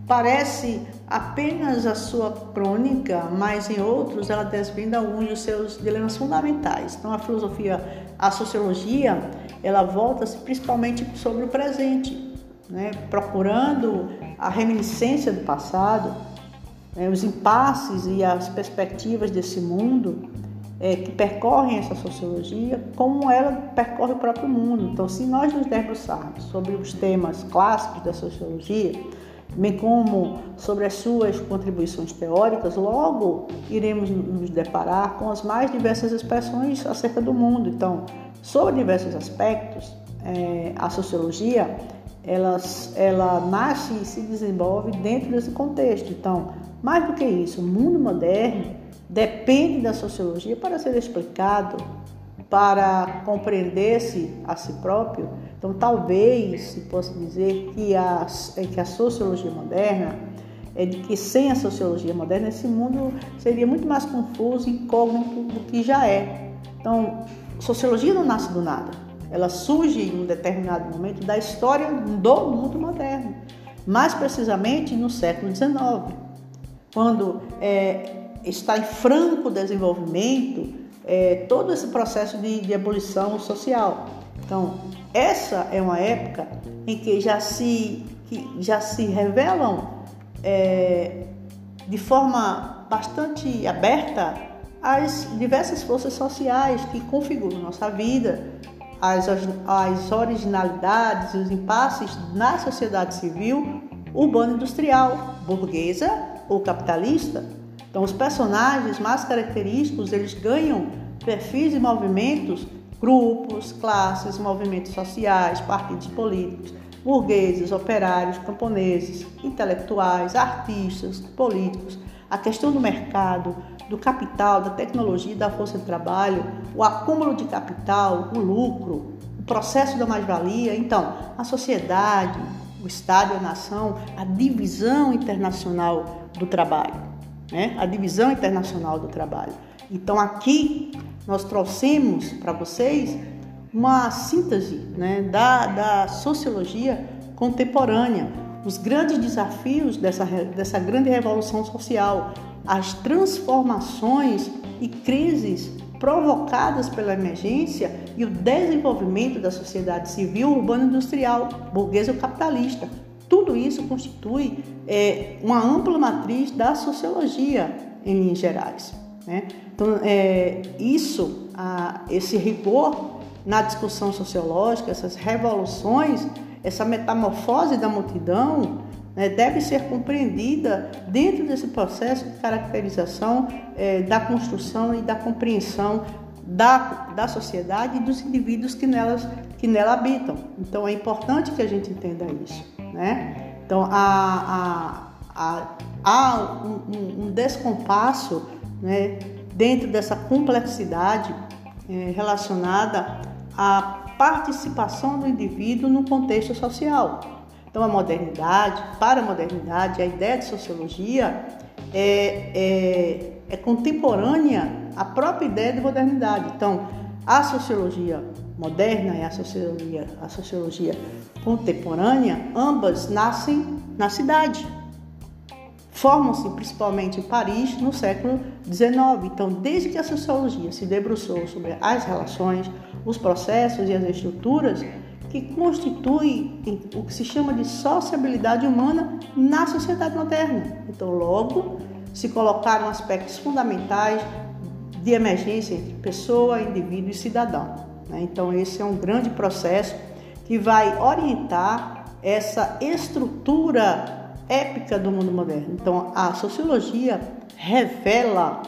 Parece apenas a sua crônica, mas em outros ela desvenda alguns dos seus dilemas fundamentais. Então a filosofia, a sociologia, ela volta-se principalmente sobre o presente, né? procurando a reminiscência do passado, né? os impasses e as perspectivas desse mundo é, que percorrem essa sociologia, como ela percorre o próprio mundo. Então, se nós nos debruçarmos sobre os temas clássicos da sociologia, bem como sobre as suas contribuições teóricas, logo iremos nos deparar com as mais diversas expressões acerca do mundo. Então, sobre diversos aspectos, é, a sociologia ela, ela nasce e se desenvolve dentro desse contexto. Então, mais do que isso, o mundo moderno depende da sociologia para ser explicado, para compreender-se a si próprio então, talvez se possa dizer que a, que a sociologia moderna é de que sem a sociologia moderna esse mundo seria muito mais confuso e incógnito do que já é. Então, sociologia não nasce do nada. Ela surge em um determinado momento da história do mundo moderno, mais precisamente no século XIX, quando é, está em franco desenvolvimento é, todo esse processo de, de abolição social. Então, essa é uma época em que já se, que já se revelam é, de forma bastante aberta as diversas forças sociais que configuram nossa vida, as, as originalidades e os impasses na sociedade civil urbano-industrial, burguesa ou capitalista. Então, os personagens mais característicos eles ganham perfis e movimentos, grupos, classes, movimentos sociais, partidos políticos, burgueses, operários, camponeses, intelectuais, artistas, políticos. A questão do mercado, do capital, da tecnologia, da força de trabalho, o acúmulo de capital, o lucro, o processo da mais-valia. Então, a sociedade, o Estado e a nação, a divisão internacional do trabalho, né? a divisão internacional do trabalho. Então, aqui nós trouxemos para vocês uma síntese né, da, da sociologia contemporânea, os grandes desafios dessa, dessa grande revolução social, as transformações e crises provocadas pela emergência e o desenvolvimento da sociedade civil, urbana industrial, burguesa ou capitalista. Tudo isso constitui é, uma ampla matriz da sociologia em linhas gerais. Né? Então, é, isso, a, esse rigor na discussão sociológica, essas revoluções, essa metamorfose da multidão, né, deve ser compreendida dentro desse processo de caracterização é, da construção e da compreensão da, da sociedade e dos indivíduos que, nelas, que nela habitam. Então é importante que a gente entenda isso. Né? Então há, há, há um, um, descompasso né, dentro dessa complexidade é, relacionada à participação do indivíduo no contexto social. Então, a modernidade, para a modernidade, a ideia de sociologia é, é, é contemporânea à própria ideia de modernidade. Então, a sociologia moderna e a sociologia, a sociologia contemporânea, ambas nascem na cidade. Formam-se principalmente em Paris no século XIX. Então, desde que a sociologia se debruçou sobre as relações, os processos e as estruturas, que constitui o que se chama de sociabilidade humana na sociedade moderna. Então, logo, se colocaram aspectos fundamentais de emergência entre pessoa, indivíduo e cidadão. Né? Então, esse é um grande processo que vai orientar essa estrutura épica do mundo moderno. Então, a sociologia revela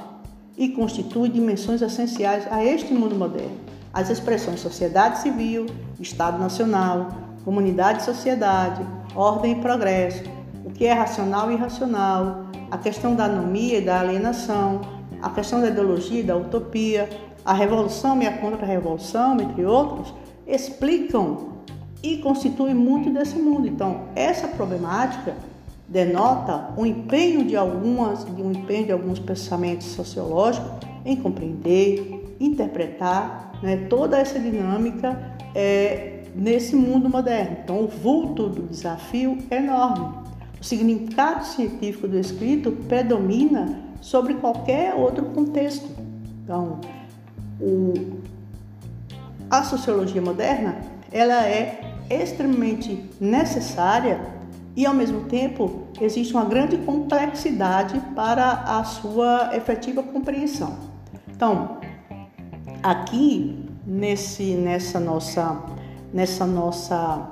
e constitui dimensões essenciais a este mundo moderno as expressões sociedade civil, Estado Nacional, comunidade e sociedade, ordem e progresso, o que é racional e irracional, a questão da anomia e da alienação, a questão da ideologia e da utopia, a revolução e a contra-revolução, entre outros, explicam e constituem muito desse mundo. Então, essa problemática denota um empenho de algumas, um empenho de alguns pensamentos sociológicos em compreender, interpretar né, toda essa dinâmica é, nesse mundo moderno. Então, o vulto do desafio é enorme. O significado científico do escrito predomina sobre qualquer outro contexto. Então, o, a sociologia moderna ela é extremamente necessária e, ao mesmo tempo, existe uma grande complexidade para a sua efetiva compreensão. Então, aqui nesse nessa nossa nessa nossa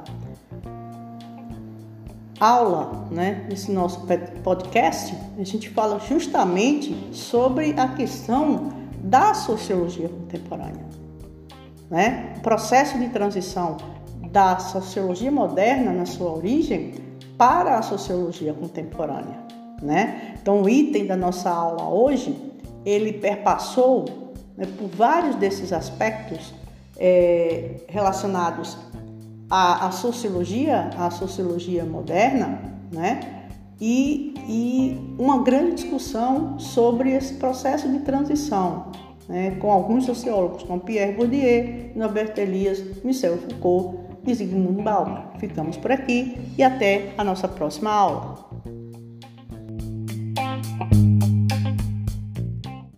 aula, né, nesse nosso podcast, a gente fala justamente sobre a questão da sociologia contemporânea, né? O processo de transição da sociologia moderna na sua origem para a sociologia contemporânea, né? Então, o item da nossa aula hoje, ele perpassou né, por vários desses aspectos é, relacionados à, à, sociologia, à sociologia moderna, né? E, e uma grande discussão sobre esse processo de transição, né, com alguns sociólogos, como Pierre Bourdieu, Norbert Elias, Michel Foucault e Zygmunt Bauman. Ficamos por aqui e até a nossa próxima aula.